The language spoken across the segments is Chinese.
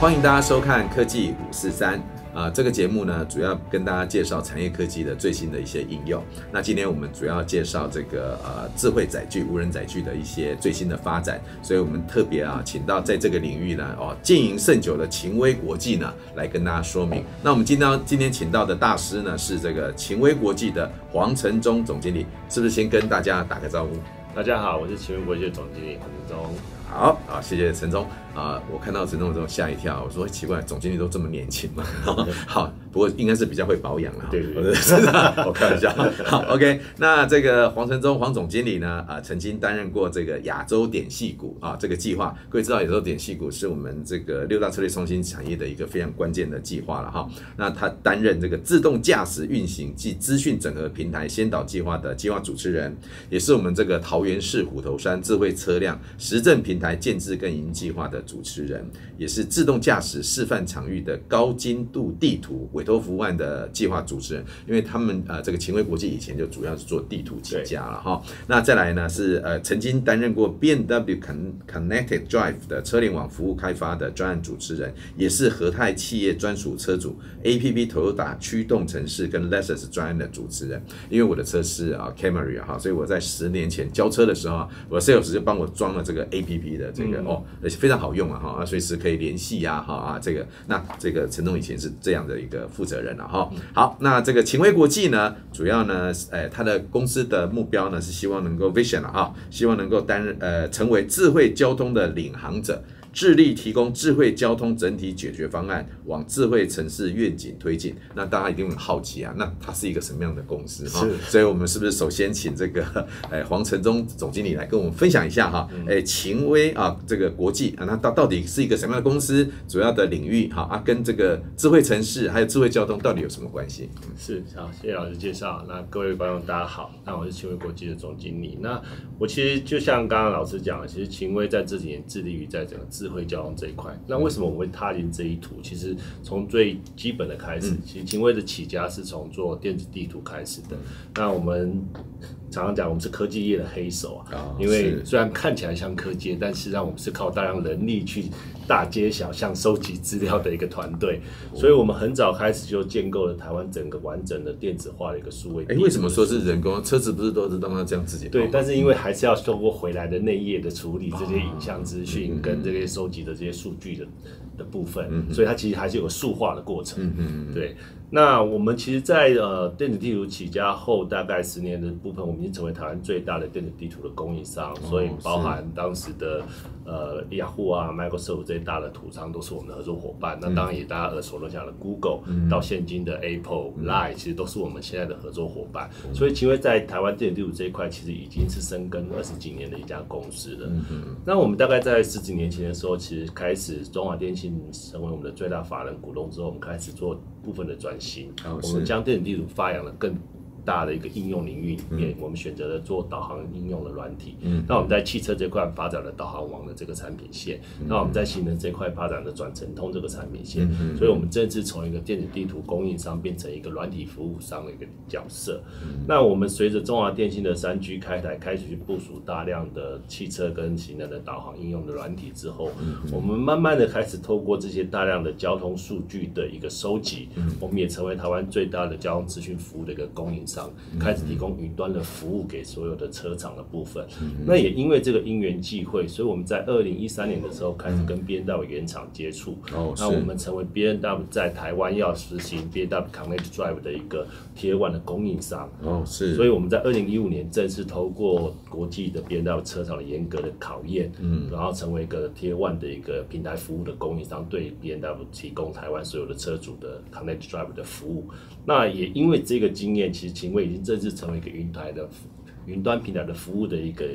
欢迎大家收看科技五四三。啊，这个节目呢，主要跟大家介绍产业科技的最新的一些应用。那今天我们主要介绍这个呃智慧载具、无人载具的一些最新的发展。所以我们特别啊，请到在这个领域呢，哦经营甚久的秦威国际呢，来跟大家说明。那我们今天今天请到的大师呢，是这个秦威国际的黄承宗总经理，是不是先跟大家打个招呼？大家好，我是秦威国际的总经理黄承宗。好好，谢谢承宗啊！我看到陈总之后吓一跳，我说奇怪，总经理都这么年轻吗？好，不过应该是比较会保养了。对对对，我开玩笑。好，OK，那这个黄承宗黄总经理呢啊，曾经担任过这个亚洲点系股啊这个计划。各位知道亚洲点系股是我们这个六大策略创新产业的一个非常关键的计划了哈。那他担任这个自动驾驶运行及资讯整合平台先导计划的计划主持人，也是我们这个桃园市虎头山智慧车辆实证平台建制跟营计划的主持人，也是自动驾驶示范场域的高精度地图委托服务案的计划主持人。因为他们呃，这个秦威国际以前就主要是做地图起家了哈。那再来呢是呃，曾经担任过 B N W Connected Drive 的车联网服务开发的专案主持人，也是和泰企业专属车主 APP Toyota 驱动城市跟 Lexus 专案的主持人。因为我的车是啊 Camry 哈，所以我在十年前交车的时候，我的 Sales 就帮我装了这个 APP 的这个。哦，而且非常好用啊，哈，随时可以联系呀，哈啊，这个，那这个陈总以前是这样的一个负责人了，哈。好，那这个秦威国际呢，主要呢，呃，他的公司的目标呢是希望能够 vision 了啊，希望能够担任呃，成为智慧交通的领航者。致力提供智慧交通整体解决方案，往智慧城市愿景推进。那大家一定很好奇啊，那它是一个什么样的公司哈？所以我们是不是首先请这个诶黄承忠总经理来跟我们分享一下哈？诶秦威啊，这个国际啊，那到到底是一个什么样的公司？主要的领域哈啊，跟这个智慧城市还有智慧交通到底有什么关系？是好，谢谢老师介绍。那各位观众大家好，那我是秦威国际的总经理。那我其实就像刚刚老师讲的，其实秦威在这几年致力于在整个。智慧交通这一块，那为什么我们会踏进这一途？其实从最基本的开始，其实秦威的起家是从做电子地图开始的。那我们常常讲，我们是科技业的黑手啊，因为虽然看起来像科技，但实际上我们是靠大量人力去大街小巷收集资料的一个团队。所以我们很早开始就建构了台湾整个完整的电子化的一个数位。哎，为什么说是人工？车子不是都是让它这样自己？对，但是因为还是要透过回来的内页的处理，这些影像资讯跟这些。收集的这些数据的的部分，所以它其实还是有个数化的过程。嗯对，那我们其实在，在呃电子地图起家后，大概十年的部分，我们已经成为台湾最大的电子地图的供应商，所以包含当时的呃雅虎啊、Microsoft 这些大的图商都是我们的合作伙伴。那当然也大家耳熟能详的 Google，到现今的 Apple、Line，其实都是我们现在的合作伙伴。所以其实在台湾电子地图这一块，其实已经是深耕二十几年的一家公司了。那我们大概在十几年前的时候，其实开始中华电信成为我们的最大法人股东之后，我们开始做部分的转型，我们将电子地图发扬的更大的一个应用领域里面，我们选择了做导航应用的软体。嗯，那我们在汽车这块发展了导航网的这个产品线。那我们在行人这块发展了转乘通这个产品线。所以，我们这次从一个电子地图供应商变成一个软体服务商的一个角色。那我们随着中华电信的三 G 开台，开始去部署大量的汽车跟行人的导航应用的软体之后，我们慢慢的开始透过这些大量的交通数据的一个收集，我们也成为台湾最大的交通资讯服务的一个供应商。开始提供云端的服务给所有的车厂的部分，那也因为这个因缘际会，所以我们在二零一三年的时候开始跟 B N W 原厂接触，哦那我们成为 B N W 在台湾要实行 B N W Connect Drive 的一个 Tier One 的供应商。哦，是，所以我们在二零一五年正式透过国际的 B N W 车厂的严格的考验，嗯，然后成为一个 Tier One 的一个平台服务的供应商，对 B N W 提供台湾所有的车主的 Connect Drive 的服务。那也因为这个经验，其实行为已经正式成为一个云台的云端平台的服务的一个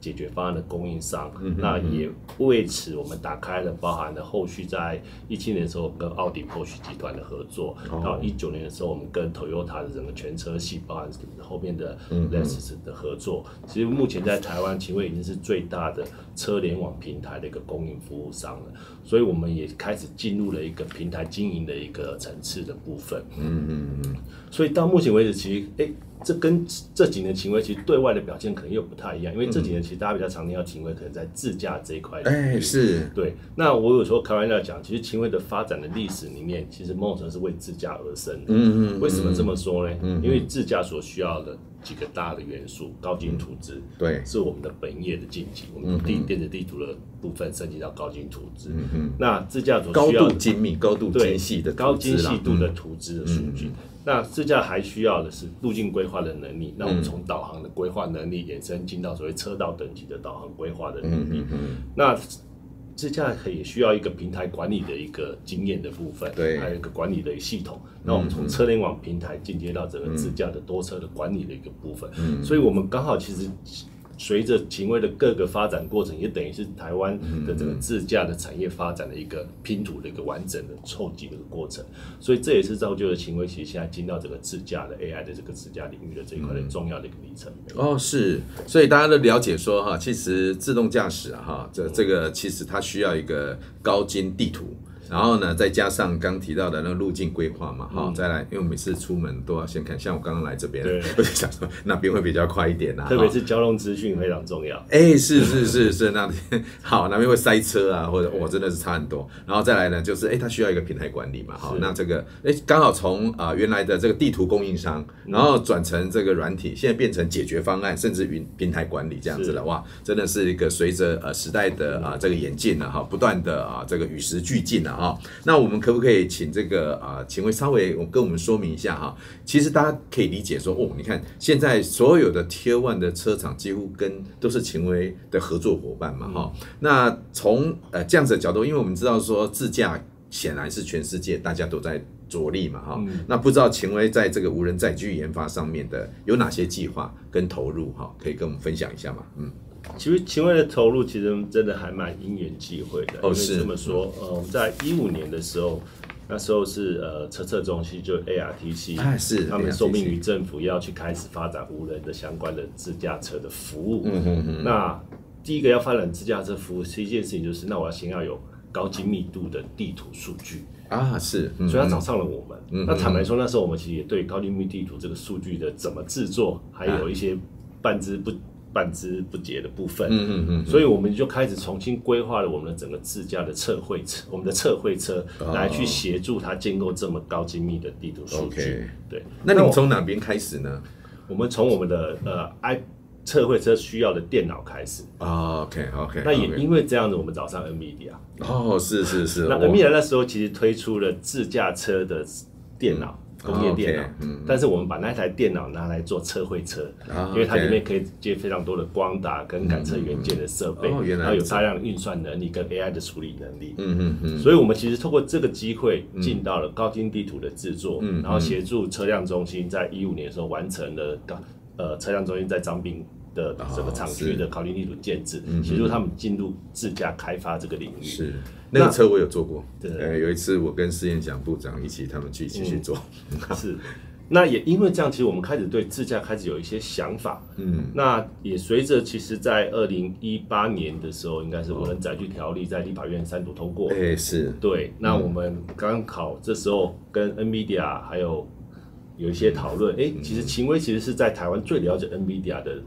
解决方案的供应商。那也为此，我们打开了包含了后续在一七年的时候跟奥迪 Porsche 集团的合作，哦、到一九年的时候，我们跟 Toyota 的整个全车系，包含后面的 Lexus 的合作。嗯、其实目前在台湾，秦威已经是最大的车联网平台的一个供应服务商了。所以我们也开始进入了一个平台经营的一个层次的部分。嗯嗯嗯。所以到目前为止，其实诶。这跟这几年秦威其实对外的表现可能又不太一样，因为这几年其实大家比较常听到秦威可能在自驾这一块。哎、欸，是对。那我有时候开玩笑讲，其实秦威的发展的历史里面，其实某种程度是为自驾而生的。嗯嗯。为什么这么说呢？嗯，因为自驾所需要的几个大的元素，高精图资，对，是我们的本业的禁忌。我们地电子地图的部分升级到高精图资。嗯嗯。那自驾所需要高度精密、高度精细的高精细度的图资的数据。那自驾还需要的是路径规划的能力。那我们从导航的规划能力延伸进到所谓车道等级的导航规划的能力。那自驾也需要一个平台管理的一个经验的部分，对，还有一个管理的系统。那我们从车联网平台进阶到整个自驾的多车的管理的一个部分。所以我们刚好其实。随着秦威的各个发展过程，也等于是台湾的这个自驾的产业发展的一个拼图的一个完整的凑集的一个过程，所以这也是造就了秦威其实现在进到这个自驾的 AI 的这个自驾领域的这一块的重要的一个里程碑。哦，是，所以大家都了解说哈，其实自动驾驶哈，这这个其实它需要一个高精地图。然后呢，再加上刚提到的那个路径规划嘛，好、嗯，再来，因为我每次出门都要先看，像我刚刚来这边，对。我就想说那边会比较快一点呐、啊，特别是交通资讯非常重要。哎，是是是是，那边 好，那边会塞车啊，或者我真的是差很多。然后再来呢，就是哎，它需要一个平台管理嘛，好，那这个哎，刚好从啊、呃、原来的这个地图供应商，然后转成这个软体，现在变成解决方案，甚至云平台管理这样子了，哇，真的是一个随着呃时代的啊、呃、这个演进了哈，不断的啊这个与时俱进了哈，那我们。可不可以请这个啊，秦威稍微我跟我们说明一下哈？其实大家可以理解说，哦，你看现在所有的 Tier One 的车厂几乎跟都是秦威的合作伙伴嘛，哈、嗯。那从呃这样子的角度，因为我们知道说自驾显然是全世界大家都在着力嘛，哈、嗯。那不知道秦威在这个无人载具研发上面的有哪些计划跟投入哈？可以跟我们分享一下吗？嗯。其实秦威的投入其实真的还蛮因缘际会的，哦、是这么说，呃，我们在一五年的时候，那时候是呃车测中心就 ARTC，哎是，他们受命于政府要去开始发展无人的相关的自驾车的服务。嗯嗯嗯。那第一个要发展自驾车服务第一件事情，就是那我要先要有高精密度的地图数据啊，是，所以他找上了我们。嗯、那坦白说，那时候我们其实也对高精密地图这个数据的怎么制作，还有一些半知不。半知不解的部分，嗯嗯嗯，所以我们就开始重新规划了我们的整个自驾的测绘车，我们的测绘车来去协助它建构这么高精密的地图数据。对，那你们从哪边开始呢？我们从我们的呃 i 测绘车需要的电脑开始。Oh, OK OK。那也因为这样子，我们找上 NVIDIA。哦，是是是。那 NVIDIA 那时候其实推出了自驾车的电脑。嗯工业电脑，嗯但是我们把那台电脑拿来做测绘车，因为它里面可以接非常多的光达跟感测元件的设备，然后有大量的运算能力跟 AI 的处理能力。嗯嗯嗯。所以我们其实透过这个机会进到了高精地图的制作，然后协助车辆中心在一五年的时候完成了高呃车辆中心在彰滨的这个厂区的考虑力度建制，协助他们进入自驾开发这个领域。是。那个车我有坐过，对，呃，有一次我跟施彦祥部长一起，他们去一起坐。嗯、是，那也因为这样，其实我们开始对自驾开始有一些想法。嗯，那也随着其实，在二零一八年的时候，应该是无人载具条例在立法院三读通过。哎、欸，是对。那我们刚好这时候跟 NVIDIA 还有有一些讨论。哎、欸，其实秦威其实是在台湾最了解 NVIDIA 的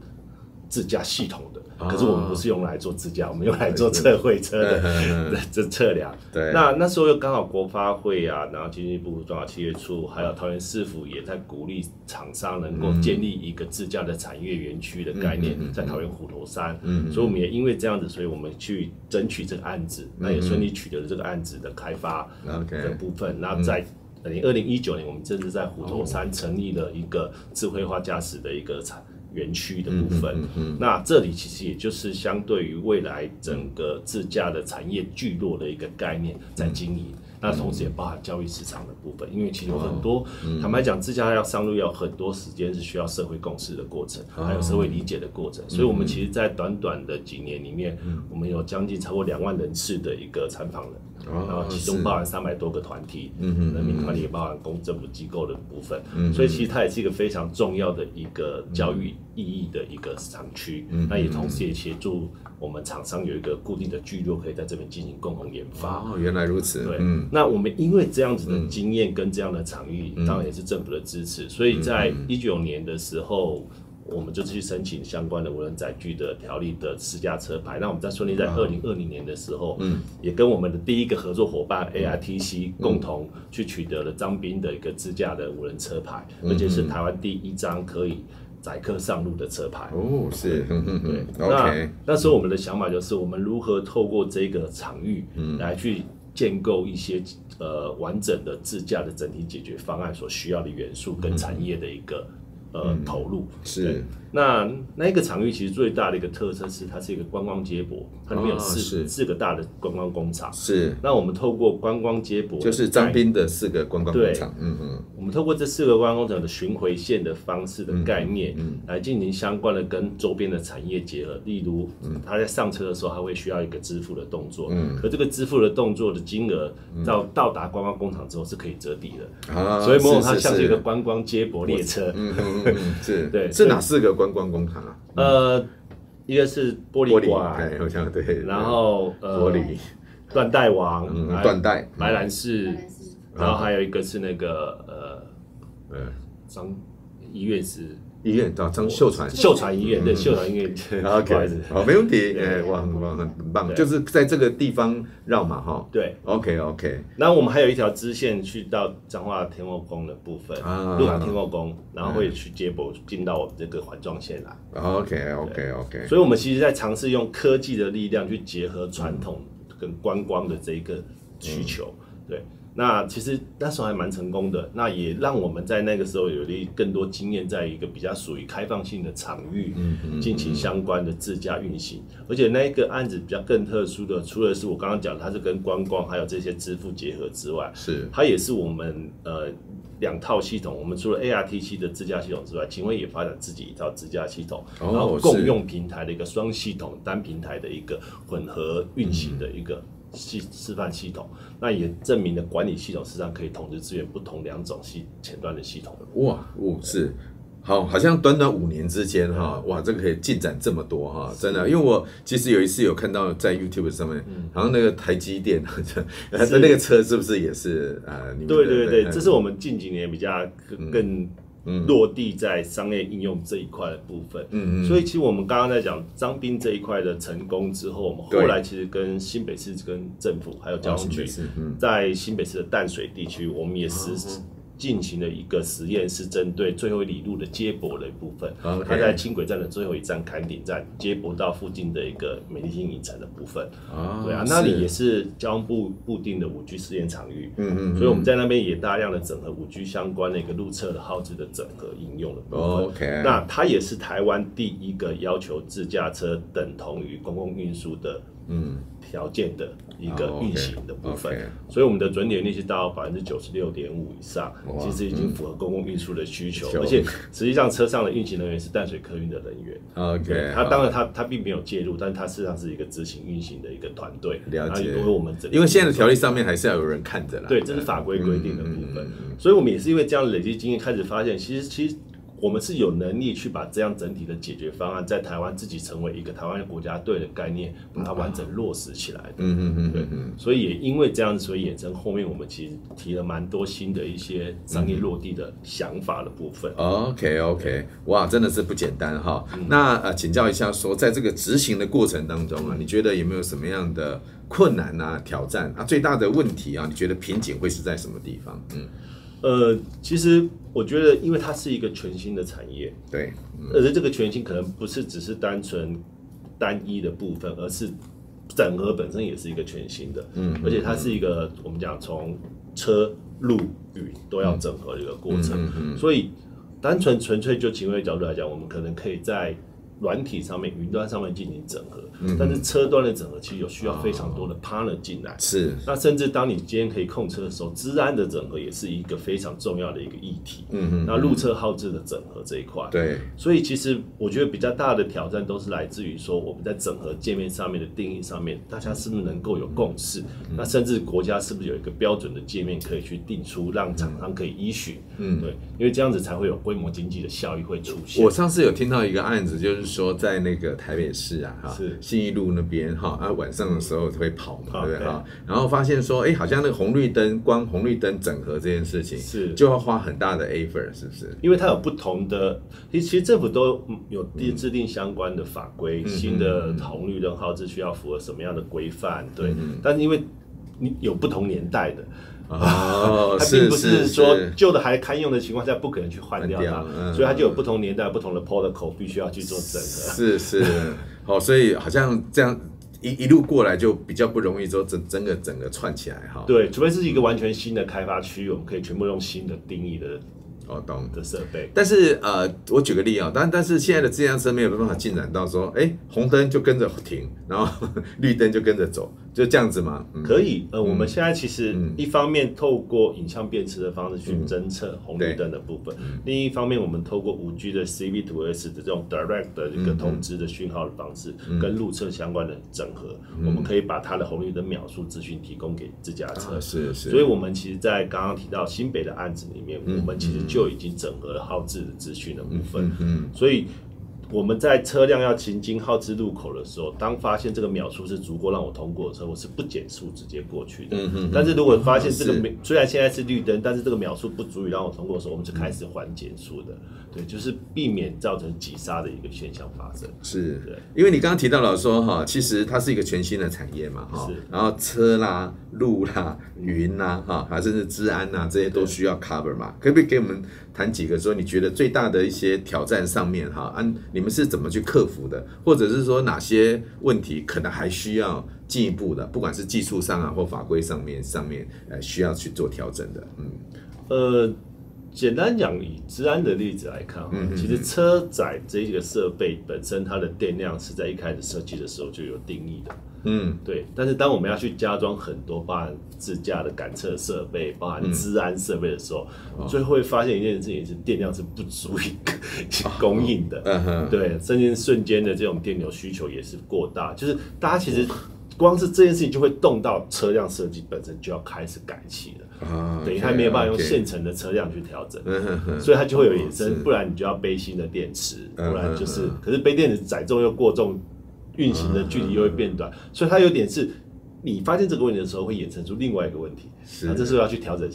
自驾系统的。可是我们不是用来做自驾，我们用来做测绘车的 这测量。对，那那时候又刚好国发会啊，然后经济部中小企业处，还有桃园市府也在鼓励厂商能够建立一个自驾的产业园区的概念，在桃园虎头山。嗯，所以我们也因为这样子，所以我们去争取这个案子，那也顺利取得了这个案子的开发的部分。那在二零二零一九年，我们正式在虎头山成立了一个智慧化驾驶的一个产。园区的部分，嗯嗯嗯、那这里其实也就是相对于未来整个自驾的产业聚落的一个概念在经营，嗯、那同时也包含交易市场的部分，因为其实有很多，嗯、坦白讲，自驾要上路要很多时间是需要社会共识的过程，哦、还有社会理解的过程，所以我们其实，在短短的几年里面，嗯、我们有将近超过两万人次的一个参访人。然后其中包含三百多个团体，嗯嗯，人民团体也包含公政府机构的部分，嗯，所以其实它也是一个非常重要的一个教育意义的一个厂区，嗯，那也同时也协助我们厂商有一个固定的聚落，可以在这边进行共同研发。哦，原来如此，对，嗯，那我们因为这样子的经验跟这样的场域，当然也是政府的支持，所以在一九年的时候。我们就去申请相关的无人载具的条例的私家车牌。那我们在顺利在二零二零年的时候，嗯，也跟我们的第一个合作伙伴 ARTC 共同去取得了张斌的一个自驾的无人车牌，而且是台湾第一张可以载客上路的车牌。哦，是，对。那那时候我们的想法就是，我们如何透过这个场域，来去建构一些呃完整的自驾的整体解决方案所需要的元素跟产业的一个。呃，投入。是。那那个场域其实最大的一个特色是，它是一个观光接驳，它里面有四四个大的观光工厂。是。那我们透过观光接驳，就是张斌的四个观光工厂。嗯嗯。我们透过这四个观光工厂的巡回线的方式的概念，来进行相关的跟周边的产业结合。例如，他在上车的时候，他会需要一个支付的动作。嗯。可这个支付的动作的金额，到到达观光工厂之后是可以折抵的。啊。所以，某种它像是一个观光接驳列车。嗯嗯。是。对。是哪四个观？光工厂啊，呃，一个是玻璃馆，哎，好像对，然后呃，玻璃断带王，断带白兰氏，然后还有一个是那个呃呃，张医院是。医院叫张秀传，秀传医院对，秀传医院。OK，好，没问题。哎，哇，很棒，很棒，就是在这个地方绕嘛，哈。对，OK，OK。然后我们还有一条支线去到彰化天后宫的部分，鹿港天后宫，然后会去接驳进到我们这个环状线来。OK，OK，OK。所以，我们其实在尝试用科技的力量去结合传统跟观光的这一个需求，对。那其实那时候还蛮成功的，那也让我们在那个时候有了更多经验，在一个比较属于开放性的场域进行相关的自驾运行。而且那一个案子比较更特殊的，除了是我刚刚讲它是跟观光还有这些支付结合之外，是它也是我们呃两套系统。我们除了 ARTC 的自驾系统之外，秦威也发展自己一套自驾系统，然后共用平台的一个双系统单平台的一个混合运行的一个。系示范系统，那也证明了管理系统实际上可以同时支援不同两种系前端的系统。哇，哦，是，好，好像短短五年之间哈，哇，这个可以进展这么多哈，真的，因为我其实有一次有看到在 YouTube 上面，好像那个台积电，那那个车是不是也是啊？对对对，这是我们近几年比较更。落地在商业应用这一块的部分，嗯嗯，所以其实我们刚刚在讲张斌这一块的成功之后，我们后来其实跟新北市、跟政府还有交通局，在新北市的淡水地区，我们也实施。进行了一个实验，是针对最后一里路的接驳的一部分。它在轻轨站的最后一站坎顶站接驳到附近的一个美丽新影城的部分。Oh, 对啊，那里也是交通部固定的五 G 试验场域。嗯嗯。所以我们在那边也大量的整合五 G 相关的一个路测的耗资的整合应用的部分。OK。那它也是台湾第一个要求自驾车等同于公共运输的。嗯。条件的一个运行的部分，所以我们的准点率是到百分之九十六点五以上，其实已经符合公共运输的需求，而且实际上车上的运行人员是淡水客运的人员。OK，他当然他他并没有介入，但他事实上是一个执行运行的一个团队。了解，因为我们因为现在的条例上面还是要有人看着啦。对，这是法规规定的部分，所以我们也是因为这样累积经验，开始发现其实其实。我们是有能力去把这样整体的解决方案，在台湾自己成为一个台湾的国家队的概念，把它完整落实起来的。嗯嗯嗯，对。所以也因为这样子，所以衍生后面我们其实提了蛮多新的一些商业落地的想法的部分。OK OK，哇，真的是不简单哈。那呃，请教一下，说在这个执行的过程当中啊，你觉得有没有什么样的困难啊、挑战啊？最大的问题啊，你觉得瓶颈会是在什么地方？嗯。呃，其实我觉得，因为它是一个全新的产业，对，而且这个全新可能不是只是单纯单一的部分，而是整合本身也是一个全新的，嗯，而且它是一个我们讲从车、陆、宇都要整合的一个过程，嗯嗯，所以单纯纯粹就行为角度来讲，我们可能可以在软体上面、云端上面进行整合，嗯、但是车端的整合其实有需要非常多的 partner 进来。是、哦，那甚至当你今天可以控车的时候，治安的整合也是一个非常重要的一个议题。嗯嗯。那路车号制的整合这一块，对。所以其实我觉得比较大的挑战都是来自于说我们在整合界面上面的定义上面，大家是不是能够有共识？嗯、那甚至国家是不是有一个标准的界面可以去定出，让厂商可以依循？嗯，对，因为这样子才会有规模经济的效益会出现。我上次有听到一个案子，就是。说在那个台北市啊，哈，信义路那边哈，啊晚上的时候会跑嘛，对不对哈？然后发现说，哎，好像那个红绿灯光红绿灯整合这件事情是就要花很大的 effort，是不是？因为它有不同的，其实其实政府都有制定相关的法规，新的红绿灯号志需要符合什么样的规范，对。但是因为你有不同年代的。哦，它并不是说旧的还堪用的情况下不可能去换掉它，嗯、所以它就有不同年代、不同的 protocol 必须要去做整合。是是，好，所以好像这样一一路过来就比较不容易说整整个整个串起来哈。对，除非是一个完全新的开发区域，我们可以全部用新的定义的。哦，懂的设备，但是呃，我举个例啊，但但是现在的自驾车没有办法进展到说，哎，红灯就跟着停，然后 绿灯就跟着走，就这样子嘛？嗯、可以，呃，我们现在其实一方面透过影像辨识的方式去侦测红绿灯的部分，嗯、另一方面我们透过五 G 的 C-V2X 的这种 direct 的一个通知的讯号的方式，嗯、跟路侧相关的整合，嗯、我们可以把它的红绿灯秒数资讯提供给自家车。啊、是是。所以我们其实，在刚刚提到新北的案子里面，嗯、我们其实。就已经整合了号志的资讯的部分，嗯，嗯，所以我们在车辆要行经号志路口的时候，当发现这个秒数是足够让我通过的时候，我是不减速直接过去的。嗯嗯。但是如果发现这个秒虽然现在是绿灯，但是这个秒数不足以让我通过的时候，我们就开始缓减速的。对，就是避免造成挤杀的一个现象发生。是，对，因为你刚刚提到了说哈，其实它是一个全新的产业嘛，哈，然后车啦、路啦、云啦，哈，还甚至治安呐，这些都需要 cover 嘛。可不可以给我们谈几个说你觉得最大的一些挑战上面哈，啊，你们是怎么去克服的？或者是说哪些问题可能还需要进一步的，不管是技术上啊或法规上面上面，呃，需要去做调整的？嗯，呃。简单讲，以治安的例子来看，嗯、哼其实车载这个设备本身它的电量是在一开始设计的时候就有定义的。嗯，对。但是当我们要去加装很多包含自驾的感测设备、包含治安设备的时候，嗯、最后会发现一件事情是电量是不足以 供应的。对，甚至瞬间的这种电流需求也是过大，就是大家其实。光是这件事情就会动到车辆设计本身就要开始改期了，啊、等于它没有办法用现成的车辆去调整，啊、所以它就会有衍生，哦、不然你就要背新的电池，啊、不然就是，啊、可是背电池载重又过重，运行的距离又会变短，啊、所以它有点是，你发现这个问题的时候会衍生出另外一个问题，是，那这时候要去调整。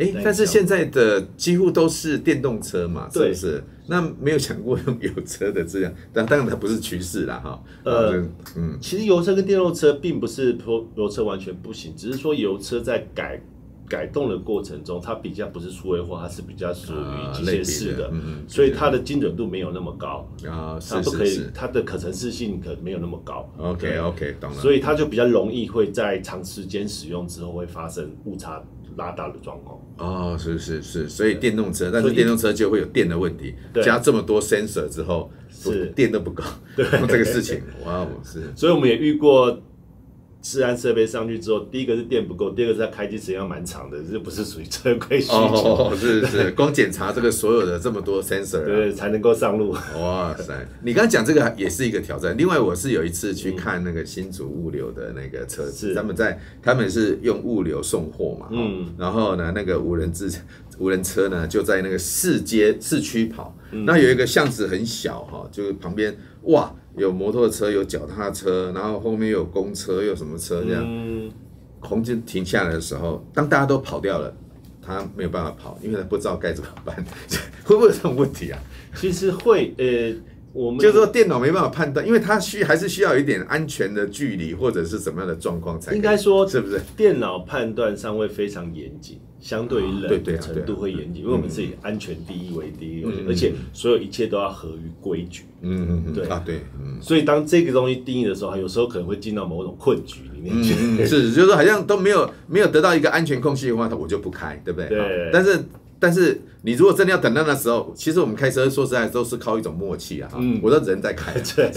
哎，但是现在的几乎都是电动车嘛，是不是？那没有想过用油车的质量，但 当然它不是趋势啦，哈。呃，嗯，其实油车跟电动车并不是说油车完全不行，只是说油车在改改动的过程中，它比较不是数位化，它是比较属于机械式的，所以它的精准度没有那么高。啊，它不可以，它的可程式性可没有那么高。OK OK，懂了。所以它就比较容易会在长时间使用之后会发生误差。拉大的状况。哦，是是是，所以电动车，但是电动车就会有电的问题，加这么多 sensor 之后，是。电都不够，对。这个事情，哇，是，所以我们也遇过。治安设备上去之后，第一个是电不够，第二个是它开机时间要蛮长的，这不是属于车 规需求。哦，是是，光检查这个所有的这么多 sensor，对，才能够上路。哇塞，你刚刚讲这个也是一个挑战。另外，我是有一次去看那个新竹物流的那个车子，他们在他们是用物流送货嘛，嗯，然后呢，那个无人自无人车呢就在那个市街市区跑，那有一个巷子很小哈，就是旁边哇。有摩托车，有脚踏车，然后后面有公车，有什么车这样？嗯、红灯停下来的时候，当大家都跑掉了，他没有办法跑，因为他不知道该怎么办。会不会有这种问题啊？其实会，呃，我们就是说电脑没办法判断，因为它需还是需要一点安全的距离或者是什么样的状况才应该说是不是？电脑判断上会非常严谨。相对于冷的程度会严谨，因为我们是以安全第一为第一，而且所有一切都要合于规矩。嗯嗯嗯，对啊对，嗯，所以当这个东西定义的时候，有时候可能会进到某种困局里面去。是，就是说好像都没有没有得到一个安全空隙的话，我就不开，对不对？对。但是但是你如果真的要等到那时候，其实我们开车说实在都是靠一种默契啊。嗯，我都人在开车？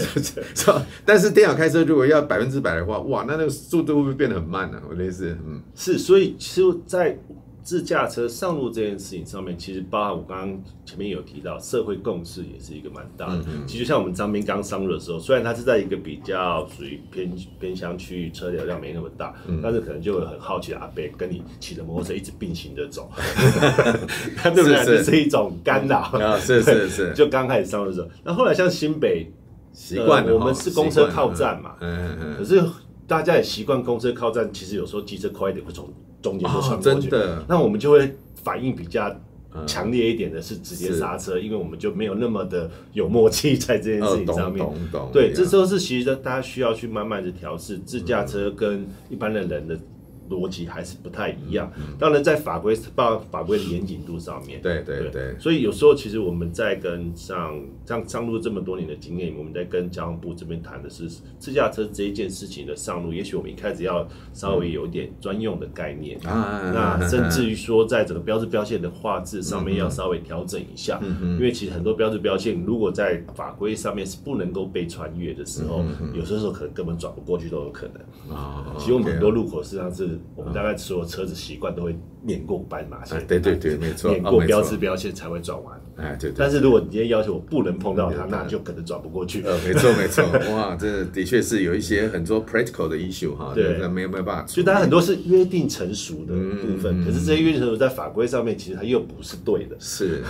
但是电脑开车如果要百分之百的话，哇，那那个速度会不会变得很慢呢？我的意思，嗯，是，所以其实，在。自驾车上路这件事情上面，其实包含我刚刚前面有提到，社会共识也是一个蛮大的。其实像我们张斌刚上路的时候，虽然他是在一个比较属于偏偏乡区域，车流量没那么大，嗯、但是可能就会很好奇的阿伯跟你骑着摩托车一直并行的走，他 对不对？这是一种干扰啊！是是是，就刚开始上路的时候，那后来像新北习惯、呃，我们是公车靠站嘛，嗯嗯嗯，可是大家也习惯公车靠站，其实有时候机车快一点会从。中间就穿过去，哦、那我们就会反应比较强烈一点的是直接刹车，嗯、因为我们就没有那么的有默契在这件事情上面。哦、对，这时候是其实大家需要去慢慢的调试自驾车跟一般的人的。逻辑还是不太一样，当然在法规法法规的严谨度上面，对对对，所以有时候其实我们在跟上上上路这么多年的经验，我们在跟交通部这边谈的是自驾车这一件事情的上路，也许我们一开始要稍微有一点专用的概念。啊，那甚至于说在整个标志标线的画质上面要稍微调整一下，因为其实很多标志标线如果在法规上面是不能够被穿越的时候，有些时候可能根本转不过去都有可能啊。其实我们很多路口实际上是。我们大概所有车子习惯都会碾过斑马线，对对对，没错，碾过标志标线才会转弯。哎，对。但是如果你今天要求我不能碰到它，那就可能转不过去。呃，没错没错，哇，这的确是有一些很多 practical 的 issue 哈，对，没有没有办法。所以大家很多是约定成熟的部分，可是这些约定成熟在法规上面其实它又不是对的。是。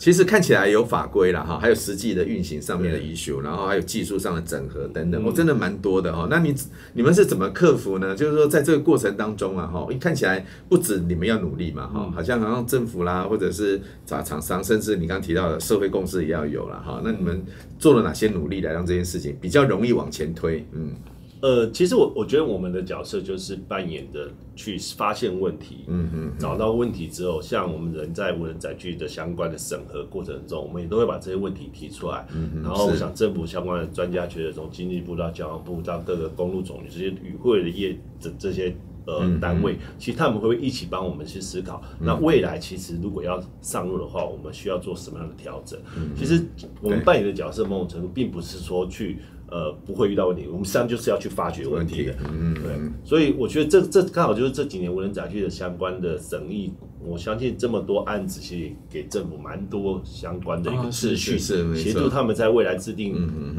其实看起来有法规了哈，还有实际的运行上面的 issue，然后还有技术上的整合等等，我真的蛮多的哈。那你你们是怎么克服呢？就是说在这个过程当中啊哈，看起来不止你们要努力嘛哈，好像好像政府啦，或者是找厂商，甚至你刚刚提到的社会共识也要有了哈。那你们做了哪些努力来让这件事情比较容易往前推？嗯。呃，其实我我觉得我们的角色就是扮演的去发现问题，嗯嗯，找到问题之后，像我们人在无人载具的相关的审核过程中，我们也都会把这些问题提出来，嗯嗯，然后我想政府相关的专家觉得，从经济部到交通部到各个公路总局这些与会的业这这些呃单位，其实他们会一起帮我们去思考，那未来其实如果要上路的话，我们需要做什么样的调整？其实我们扮演的角色某种程度并不是说去。呃，不会遇到问题，我们实际上就是要去发掘问题的，嗯，对，所以我觉得这这刚好就是这几年无人载具的相关的审议，我相信这么多案子其实给政府蛮多相关的一个秩序，是协助他们在未来制定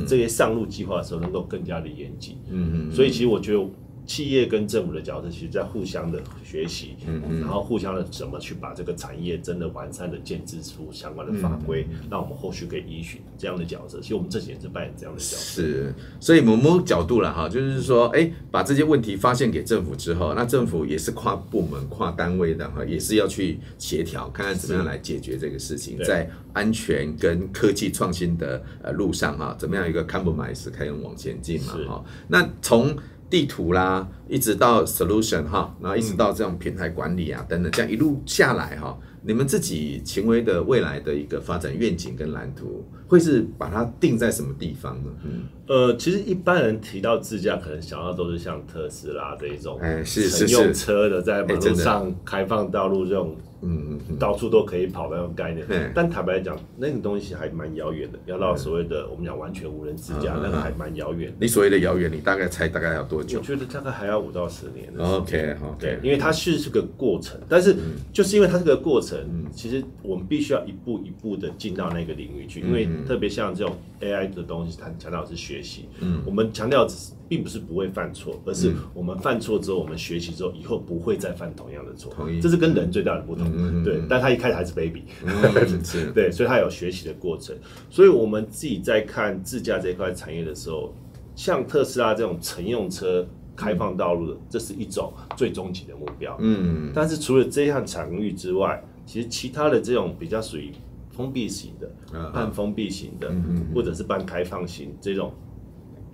这些上路计划的时候能够更加的严谨，嗯嗯，所以其实我觉得。企业跟政府的角色，其实在互相的学习，嗯嗯，然后互相的怎么去把这个产业真的完善的建制出相关的法规，嗯、让我们后续可以依循这样的角色。其实我们这几年是扮演这样的角色。是，所以某某角度了哈，就是说，哎，把这些问题发现给政府之后，那政府也是跨部门、跨单位的哈，也是要去协调，看看怎么样来解决这个事情，在安全跟科技创新的呃路上哈，怎么样一个 compromise 可以往前进嘛哈？那从地图啦，一直到 solution 哈，然后一直到这种平台管理啊等等，这样一路下来哈，你们自己秦威的未来的一个发展愿景跟蓝图，会是把它定在什么地方呢？嗯，呃，其实一般人提到自驾，可能想到都是像特斯拉这一种，哎，是乘用车的，在马路上开放道路这种。嗯嗯，到处都可以跑的那种概念，嗯、但坦白来讲，那个东西还蛮遥远的。要到所谓的我们讲完全无人自驾，嗯、那个还蛮遥远。你所谓的遥远，你大概猜大概要多久？我觉得大概还要五到十年的。OK，好，对，因为它是是个过程，但是就是因为它是个过程，嗯、其实我们必须要一步一步的进到那个领域去，因为特别像这种 AI 的东西，它强调的是学习。嗯，我们强调。并不是不会犯错，而是我们犯错之后，我们学习之后，以后不会再犯同样的错。同意，这是跟人最大的不同。嗯、对，但他一开始还是 baby，嗯、对，所以他有学习的过程。所以我们自己在看自驾这一块产业的时候，像特斯拉这种乘用车开放道路的，这是一种最终极的目标。嗯，但是除了这项场域之外，其实其他的这种比较属于封闭型的、半封闭型的，或者是半开放型这种。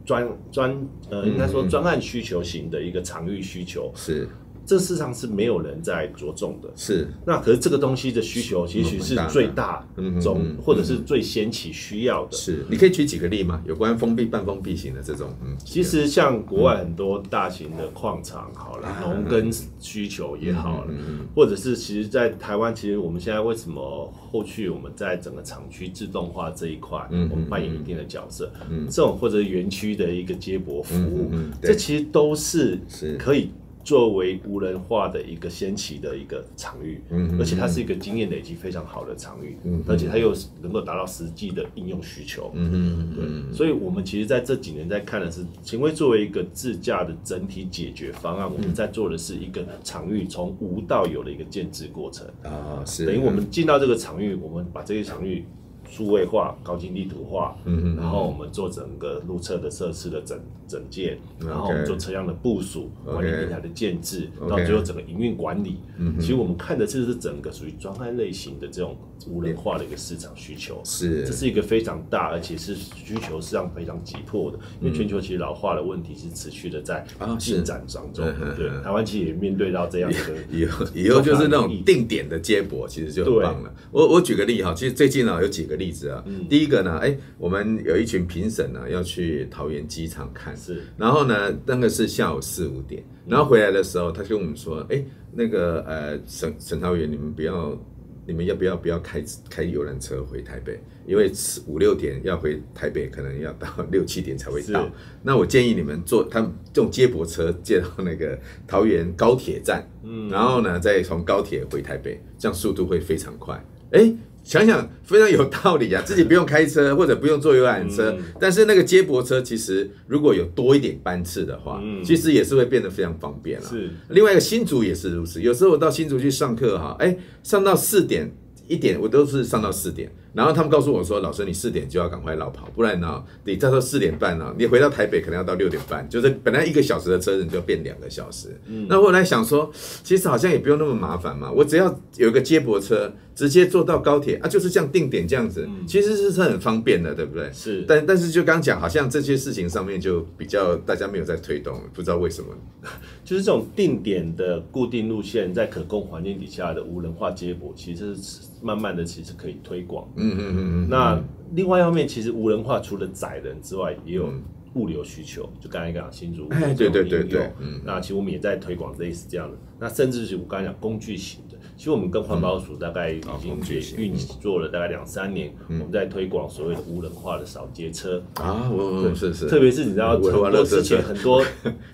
专专呃，应该说专案需求型的一个场域需求，是这市场是没有人在着重的。是，那可是这个东西的需求其实是最大中，或者是最先起需要的。是，你可以举几个例吗？有关封闭、半封闭型的这种，嗯，其实像国外很多大型的矿场，好了，农耕需求也好了，或者是其实，在台湾，其实我们现在为什么后续我们在整个厂区自动化这一块，我们扮演一定的角色，这种或者园区的一个接驳服务，这其实都是可以。作为无人化的一个先期的一个场域，嗯，而且它是一个经验累积非常好的场域，嗯，而且它又能够达到实际的应用需求，嗯嗯对，所以我们其实在这几年在看的是勤威作为一个自驾的整体解决方案，我们在做的是一个场域从无到有的一个建制过程。啊，是。等于我们进到这个场域，我们把这些场域。数位化、高精地图化，嗯嗯，然后我们做整个路侧的设施的整整建，然后我们做车辆的部署、管理平台的建制，到最后整个营运管理。嗯，其实我们看的这是整个属于专案类型的这种无人化的一个市场需求。是，这是一个非常大，而且是需求实际上非常急迫的。因为全球其实老化的问题是持续的在进展当中。对，台湾其实也面对到这样的。以后以后就是那种定点的接驳，其实就很棒了。我我举个例哈，其实最近呢有几个。例子啊，嗯第一个呢，哎，我们有一群评审呢要去桃园机场看，是，然后呢，那个是下午四五点，然后回来的时候，他就跟我们说，哎，那个呃，沈沈桃园，你们不要，你们要不要不要开开游览车回台北？因为五六点要回台北，可能要到 六七点才会到。那我建议你们坐他们这种接驳车接到那个桃园高铁站，嗯，然后呢，再从高铁回台北，这样速度会非常快，哎。想想非常有道理啊，自己不用开车或者不用坐游览车，嗯、但是那个接驳车其实如果有多一点班次的话，嗯、其实也是会变得非常方便了。是，另外一个新竹也是如此，有时候我到新竹去上课哈，哎，上到四点一点，我都是上到四点。然后他们告诉我说：“老师，你四点就要赶快落跑，不然呢，你再说四点半呢，你回到台北可能要到六点半，就是本来一个小时的车程就变两个小时。嗯，那后来想说，其实好像也不用那么麻烦嘛，我只要有一个接驳车，直接坐到高铁啊，就是这样定点这样子，其实是是很方便的，对不对？是，但但是就刚讲，好像这些事情上面就比较大家没有在推动，不知道为什么。就是这种定点的固定路线，在可控环境底下的无人化接驳，其实是慢慢的其实可以推广。嗯。嗯嗯嗯嗯，那另外一方面，其实无人化除了载人之外，也有物流需求。就刚才讲新竹，哎，对对对对，嗯，那其实我们也在推广类似这样的。那甚至是我刚才讲工具型的。其实我们跟环保署大概已经也运作了大概两三年，我们在推广所谓的无人化的扫街车啊，对，是是，特别是你知道，很多之前很多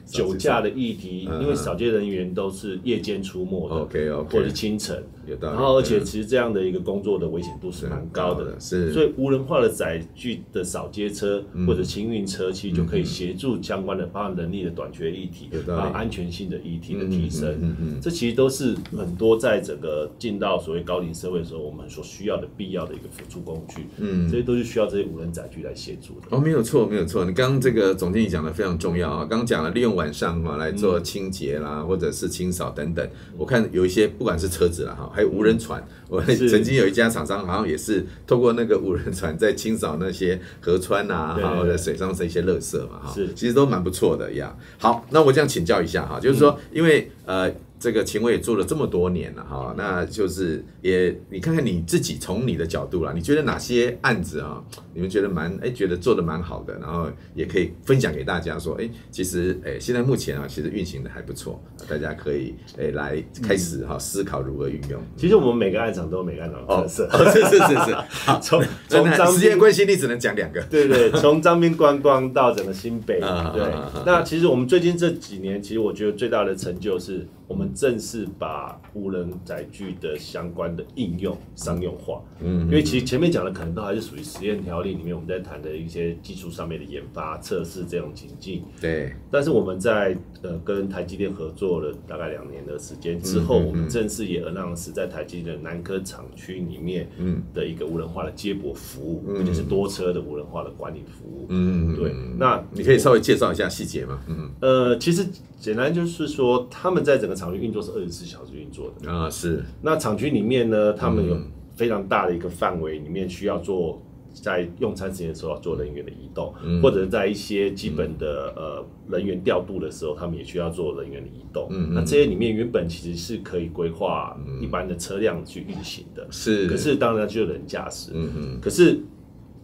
酒驾的议题，因为扫街人员都是夜间出没的，OK OK，或者清晨，然后而且其实这样的一个工作的危险度是蛮高的，是，所以无人化的载具的扫街车或者清运车，其实就可以协助相关的包含人力的短缺议题，啊，安全性的议题的提升，这其实都是很多在。整个进到所谓高龄社会的时候，我们所需要的必要的一个辅助工具，嗯，这些都是需要这些无人载具来协助的。哦，没有错，没有错。你刚刚这个总经理讲的非常重要啊，刚刚讲了利用晚上嘛来做清洁啦，嗯、或者是清扫等等。我看有一些不管是车子啦哈，还有无人船，嗯、我曾经有一家厂商好像也是透过那个无人船在清扫那些河川啊，对或者水上的一些垃圾嘛哈，是，其实都蛮不错的呀。好，那我这样请教一下哈，就是说，因为呃。这个勤威也做了这么多年了哈，那就是也你看看你自己从你的角度啦，你觉得哪些案子啊，你们觉得蛮哎觉得做的蛮好的，然后也可以分享给大家说，哎，其实哎现在目前啊，其实运行的还不错，大家可以哎来开始哈思考如何运用。其实我们每个案场都有每个案场的特色，哦，是是是是。好，从从时间关系，你只能讲两个。对对，从张滨观光到整个新北，对。那其实我们最近这几年，其实我觉得最大的成就是。我们正式把无人载具的相关的应用商用化，嗯，因为其实前面讲的可能都还是属于实验条例里面我们在谈的一些技术上面的研发测试这种情境，对。但是我们在呃跟台积电合作了大概两年的时间之后，我们正式也 announce 在台积电南科厂区里面，嗯，的一个无人化的接驳服务，而且是多车的无人化的管理服务，嗯，对。那你可以稍微介绍一下细节吗？嗯，呃，其实。简单就是说，他们在整个厂区运作是二十四小时运作的啊。是。那厂区里面呢，他们有非常大的一个范围，里面需要做在用餐时间的时候要做人员的移动，嗯、或者在一些基本的呃人员调度的时候，他们也需要做人员的移动。嗯、那这些里面原本其实是可以规划一般的车辆去运行的，是。可是当然就有人驾驶。嗯嗯。可是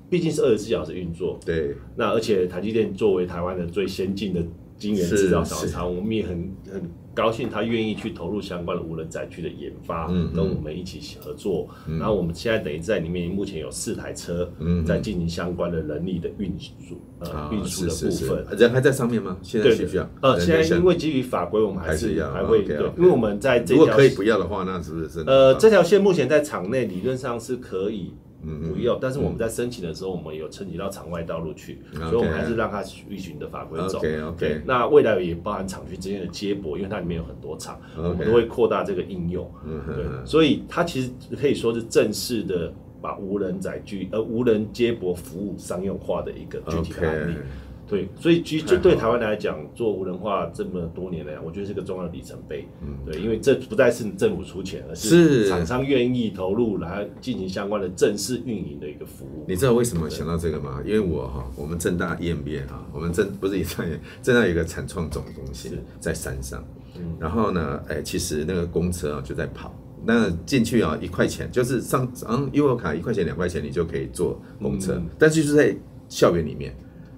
毕竟是二十四小时运作，对。那而且台积电作为台湾的最先进的晶圆制造厂，我们也很很。高兴他愿意去投入相关的无人载具的研发，跟我们一起合作。然后我们现在等于在里面，目前有四台车在进行相关的人力的运输，呃，运输的部分。人还在上面吗？现在需不需要？呃，现在因为基于法规，我们还是还会对，因为我们在这条如果可以不要的话，那是不是？呃，这条线目前在场内理论上是可以。嗯，不用。但是我们在申请的时候，我们有升级到场外道路去，所以我们还是让它依循的法规走。OK OK。那未来也包含厂区之间的接驳，因为它里面有很多厂，我们都会扩大这个应用。嗯，对。所以它其实可以说是正式的把无人载具呃无人接驳服务商用化的一个具体的案例。对，所以其实就对台湾来讲，做无人化这么多年来，我觉得是个重要的里程碑。嗯，对，因为这不再是政府出钱，而是厂商愿意投入来进行相关的正式运营的一个服务。你知道为什么想到这个吗？因为我哈，我们正大 EMBA 哈，我们正不是也在正大有一个产创总中心在山上。嗯，然后呢，哎，其实那个公车啊就在跑，那进去啊一块钱，就是上嗯悠游卡一块钱两块钱你就可以坐公车，但是就是在校园里面。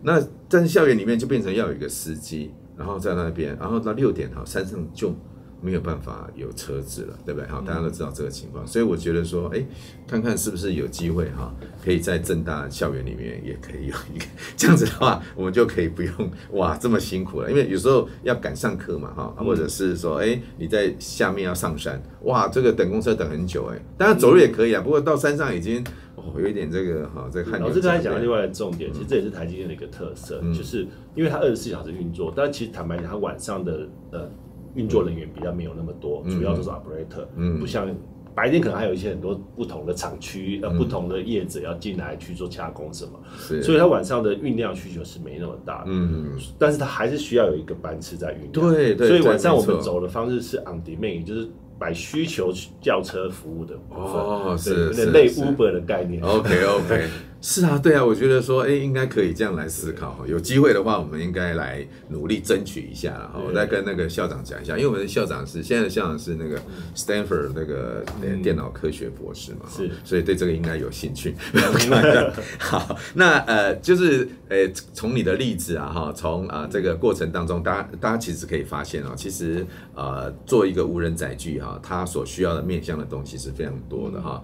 那但是校园里面就变成要有一个司机，然后在那边，然后到六点哈，山上就没有办法有车子了，对不对？哈，大家都知道这个情况，所以我觉得说，哎，看看是不是有机会哈，可以在正大校园里面也可以有一个这样子的话，我们就可以不用哇这么辛苦了，因为有时候要赶上课嘛哈，或者是说，哎，你在下面要上山，哇，这个等公车等很久哎，当然走路也可以啊，不过到山上已经。哦，有一点这个哈，在看。老师刚才讲的另外的重点，其实这也是台积电的一个特色，嗯、就是因为它二十四小时运作，但其实坦白讲，它晚上的呃运作人员比较没有那么多，嗯、主要都是 operator，嗯，不像白天可能还有一些很多不同的厂区呃不同的业者要进来去做加工什么，是，所以它晚上的运量需求是没那么大的，嗯，但是它还是需要有一个班次在运作，对对，所以晚上我们走的方式是 on demand，也就是。买需求轿车服务的部分哦，是有点类 Uber 的概念。OK OK，是啊，对啊，我觉得说，哎，应该可以这样来思考。有机会的话，我们应该来努力争取一下。然后我再跟那个校长讲一下，因为我们的校长是现在的校长是那个 Stanford 那个电脑科学博士嘛，是，所以对这个应该有兴趣。好，那呃，就是呃，从你的例子啊，哈，从啊这个过程当中，大家大家其实可以发现哦，其实呃，做一个无人载具哈。它所需要的面向的东西是非常多的哈。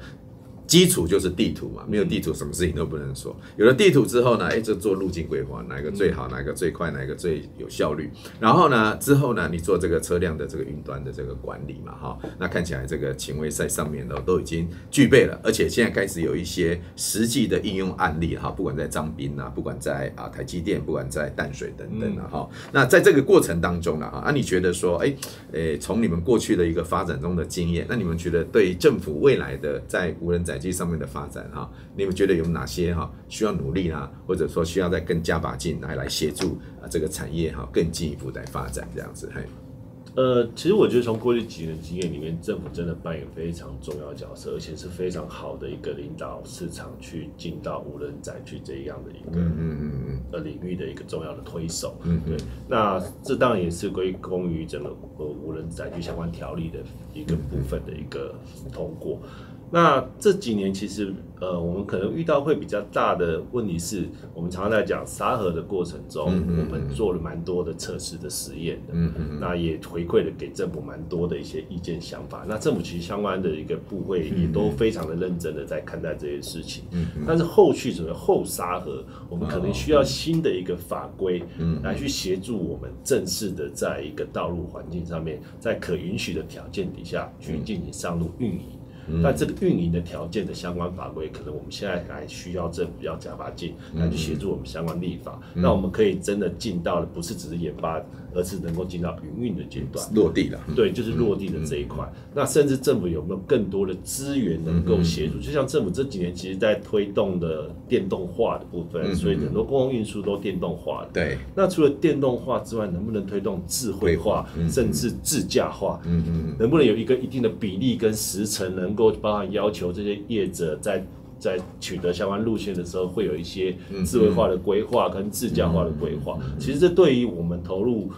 基础就是地图嘛，没有地图什么事情都不能说。有了地图之后呢，哎，就做路径规划，哪一个最好，哪一个最快，哪一个最有效率。然后呢，之后呢，你做这个车辆的这个云端的这个管理嘛，哈，那看起来这个勤威在上面呢都已经具备了，而且现在开始有一些实际的应用案例哈，不管在张斌啊，不管在啊台积电，不管在淡水等等啊，哈。那在这个过程当中呢，啊，那你觉得说，哎，诶，从你们过去的一个发展中的经验，那你们觉得对政府未来的在无人载机上面的发展哈，你们觉得有哪些哈需要努力啊，或者说需要再更加把劲来来协助啊这个产业哈更进一步来发展这样子嘿。呃，其实我觉得从过去几年经验里面，政府真的扮演非常重要角色，而且是非常好的一个领导市场去进到无人载具这样的一个嗯嗯嗯呃领域的一个重要的推手。嗯，对。那这当然也是归功于整个呃无人载具相关条例的一个部分的一个通过。那这几年其实，呃，我们可能遇到会比较大的问题是，我们常常在讲沙盒的过程中，嗯嗯、我们做了蛮多的测试的实验的，嗯嗯、那也回馈了给政府蛮多的一些意见想法。那政府其实相关的一个部会也都非常的认真的在看待这些事情。但是后续什么后沙盒，我们可能需要新的一个法规，来去协助我们正式的在一个道路环境上面，在可允许的条件底下去进行上路运营。那这个运营的条件的相关法规，可能我们现在还需要政府要加把劲来去协助我们相关立法，那我们可以真的进到的不是只是研发，而是能够进到营运的阶段，落地了。对，就是落地的这一块。那甚至政府有没有更多的资源能够协助？就像政府这几年其实在推动的电动化的部分，所以很多公共运输都电动化的。对。那除了电动化之外，能不能推动智慧化，甚至自驾化？嗯嗯。能不能有一个一定的比例跟时程能？够包含要求这些业者在在取得相关路线的时候，会有一些智慧化的规划跟自驾化的规划。其实这对于我们投入。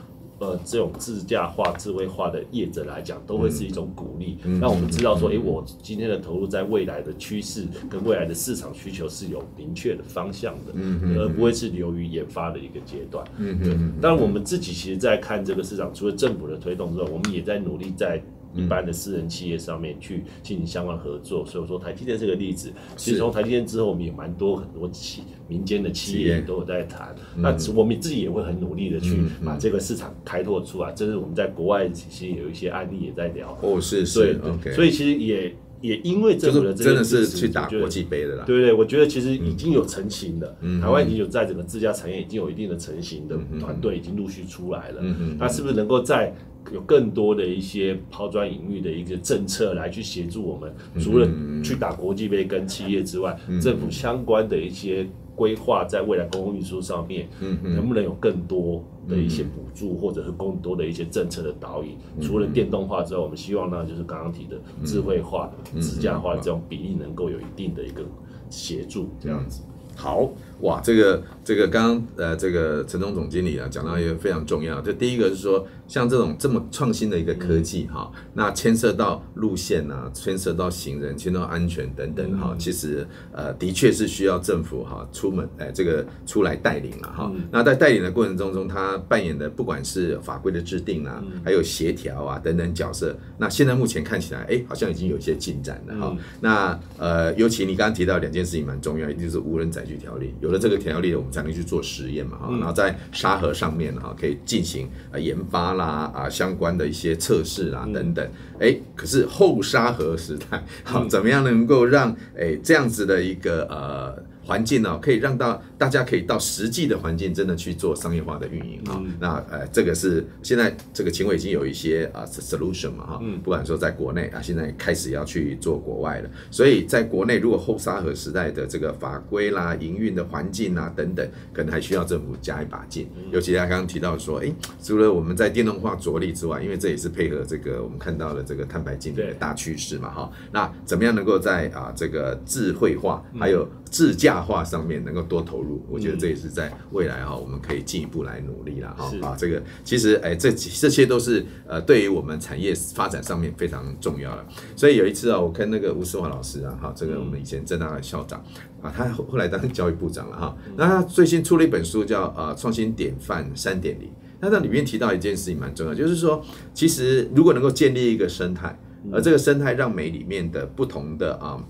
呃，这种自驾化、智慧化的业者来讲，都会是一种鼓励，让、嗯、我们知道说，哎、嗯，我今天的投入在未来的趋势跟未来的市场需求是有明确的方向的，嗯、而不会是流于研发的一个阶段。嗯对。当然，我们自己其实，在看这个市场，除了政府的推动之外，我们也在努力在。一般的私人企业上面去进行相关合作，所以说台积电这个例子，其实从台积电之后，我们也蛮多很多企民间的企业都有在谈。那我们自己也会很努力的去把这个市场开拓出来。这是我们在国外其实有一些案例也在聊。哦，是是，OK。所以其实也也因为政府的这个真的是去打国际杯的啦。对对对，我觉得其实已经有成型的，台湾已经有在整个自家产业已经有一定的成型的团队已经陆续出来了。那是不是能够在有更多的一些抛砖引玉的一个政策来去协助我们，除了去打国际杯跟企业之外，政府相关的一些规划，在未来公共运输上面，能不能有更多的一些补助，或者是更多的一些政策的导引？除了电动化之外，我们希望呢，就是刚刚提的智慧化、自驾化这种比例能够有一定的一个协助，这样子。好哇，这个这个刚刚呃，这个陈总总经理啊讲到一个非常重要，就第一个是说，像这种这么创新的一个科技哈，那牵涉到路线啊，牵涉到行人，牵涉到安全等等哈，其实呃的确是需要政府哈出门哎这个出来带领了哈。那在带领的过程当中，他扮演的不管是法规的制定啊，还有协调啊等等角色，那现在目前看起来哎好像已经有一些进展了哈。那呃尤其你刚刚提到两件事情蛮重要，一定是无人载具条例，有了这个条例，我们才能去做实验嘛哈。然后在沙盒上面哈可以进行啊研发啦啊相关的一些测试啦等等。哎，可是后沙盒时代，好怎么样能够让哎这样子的一个呃。环境呢，可以让到大家可以到实际的环境，真的去做商业化的运营啊。那呃，这个是现在这个勤伟已经有一些啊 solution 嘛哈。不管说在国内啊，现在开始要去做国外了。所以在国内，如果后沙河时代的这个法规啦、营运的环境啊等等，可能还需要政府加一把劲。尤其他刚刚提到说，哎，除了我们在电动化着力之外，因为这也是配合这个我们看到的这个碳排净零的大趋势嘛哈。那怎么样能够在啊这个智慧化还有自驾化上面能够多投入，我觉得这也是在未来哈，我们可以进一步来努力了哈。啊，这个其实哎，这这些都是呃，对于我们产业发展上面非常重要的。所以有一次啊，我跟那个吴世华老师啊，哈，这个我们以前政大的校长啊，他后来当教育部长了哈。那他最近出了一本书叫呃创新典范三点零。那在里面提到一件事情蛮重要，就是说，其实如果能够建立一个生态，而这个生态让美里面的不同的啊。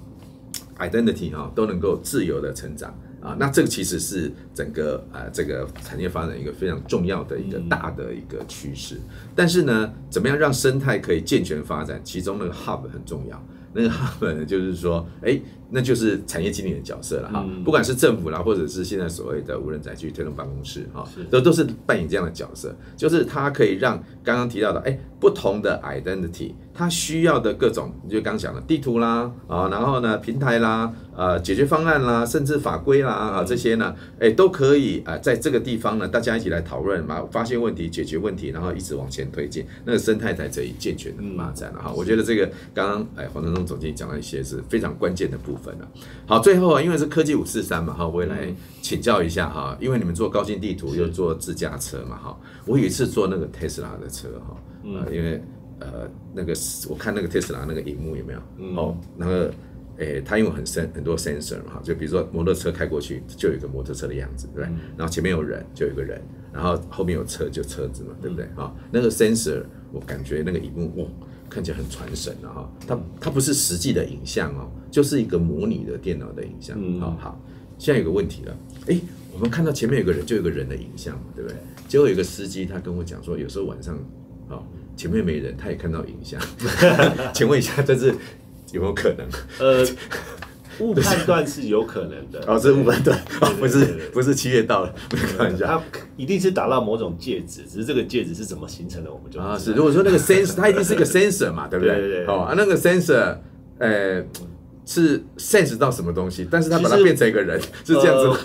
identity 哈都能够自由的成长啊，那这个其实是整个呃这个产业发展一个非常重要的一个大的一个趋势。但是呢，怎么样让生态可以健全发展？其中那个 hub 很重要。那个 hub 呢，就是说，哎，那就是产业经理的角色了哈。不管是政府啦，或者是现在所谓的无人载具推动办公室哈，都都是扮演这样的角色，就是它可以让刚刚提到的哎不同的 identity。它需要的各种，就刚讲的地图啦，啊，然后呢，平台啦，呃，解决方案啦，甚至法规啦，啊，这些呢，哎，都可以啊，在这个地方呢，大家一起来讨论嘛，发现问题，解决问题，然后一直往前推进，那个生态才得以健全的发展了哈。我觉得这个刚刚哎，黄承宗总经理讲了一些是非常关键的部分了。好，最后啊，因为是科技五四三嘛，哈，我也来请教一下哈，因为你们做高精地图又做自驾车嘛，哈，我有一次坐那个特斯拉的车哈，呃，因为。呃，那个我看那个特斯拉那个荧幕有没有？嗯、哦，那个，诶，它因为很深很多 sensor 嘛，哈，就比如说摩托车开过去，就有一个摩托车的样子，对不对？嗯、然后前面有人，就有一个人，然后后面有车，就车子嘛，对不对？啊、嗯哦，那个 sensor，我感觉那个荧幕，哇，看起来很传神啊，哈，它它不是实际的影像哦，就是一个模拟的电脑的影像。嗯，好好，现在有个问题了，诶，我们看到前面有个人，就有个人的影像，对不对？结果有个司机，他跟我讲说，有时候晚上，哦。前面没人，他也看到影像。请问一下，这是有没有可能？呃，误判断是有可能的。哦，是误判断，不是不是七月到了，没看一下。他一定是打到某种介质，只是这个介质是怎么形成的，我们就啊是。如果说那个 sensor，它一定是个 sensor 嘛，对不对？对对对。哦，那个 sensor，呃，是 sense 到什么东西？但是它把它变成一个人，是这样子。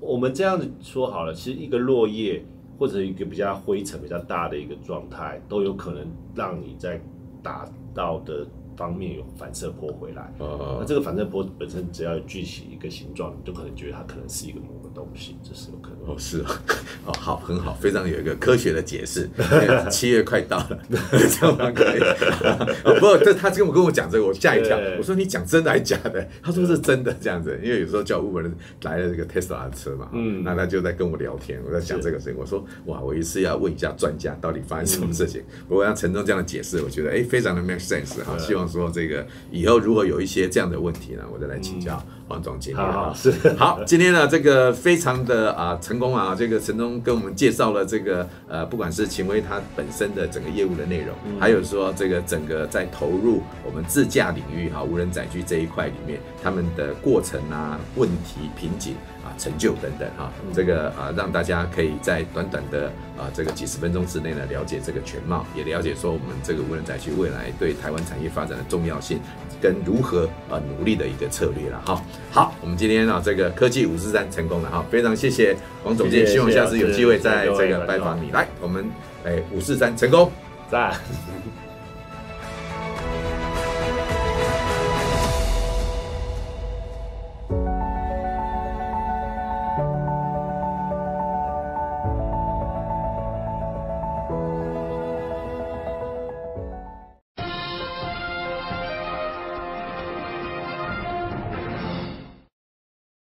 我们这样子说好了，其实一个落叶。或者一个比较灰尘比较大的一个状态，都有可能让你在打到的方面有反射波回来。哦，那这个反射波本身只要具起一个形状，你就可能觉得它可能是一个某个东西，这是有可能。哦，是哦，哦，好，很好，非常有一个科学的解释。七月快到了，这样蛮可以。哦，不过这他跟我跟我讲这个，我吓一跳。我说你讲真的还是假的？他说是真的这样子，因为有时候叫 Uber 来了这个 Tesla 的车嘛，嗯，那他就在跟我聊天，我在讲这个事情。我说哇，我一次要问一下专家到底发生什么事情。不过像陈忠这样的解释，我觉得哎，非常的 make sense 哈。希望说这个以后如果有一些这样的问题呢，我再来请教黄总经理。好，是好，今天呢这个非常的啊成功啊，这个陈东跟我们介绍了这个呃，不管是秦威它本身的整个业务的内容，还有说这个整个在投入我们自驾领域哈，无人载具这一块里面，他们的过程啊、问题、瓶颈。成就等等哈，这个啊，让大家可以在短短的啊这个几十分钟之内呢，了解这个全貌，也了解说我们这个无人载具未来对台湾产业发展的重要性跟如何啊努力的一个策略了哈。好，我们今天啊这个科技五四三成功了哈，非常谢谢王总监，希望下次有机会再这个拜访你。来，我们哎五四三成功，赞。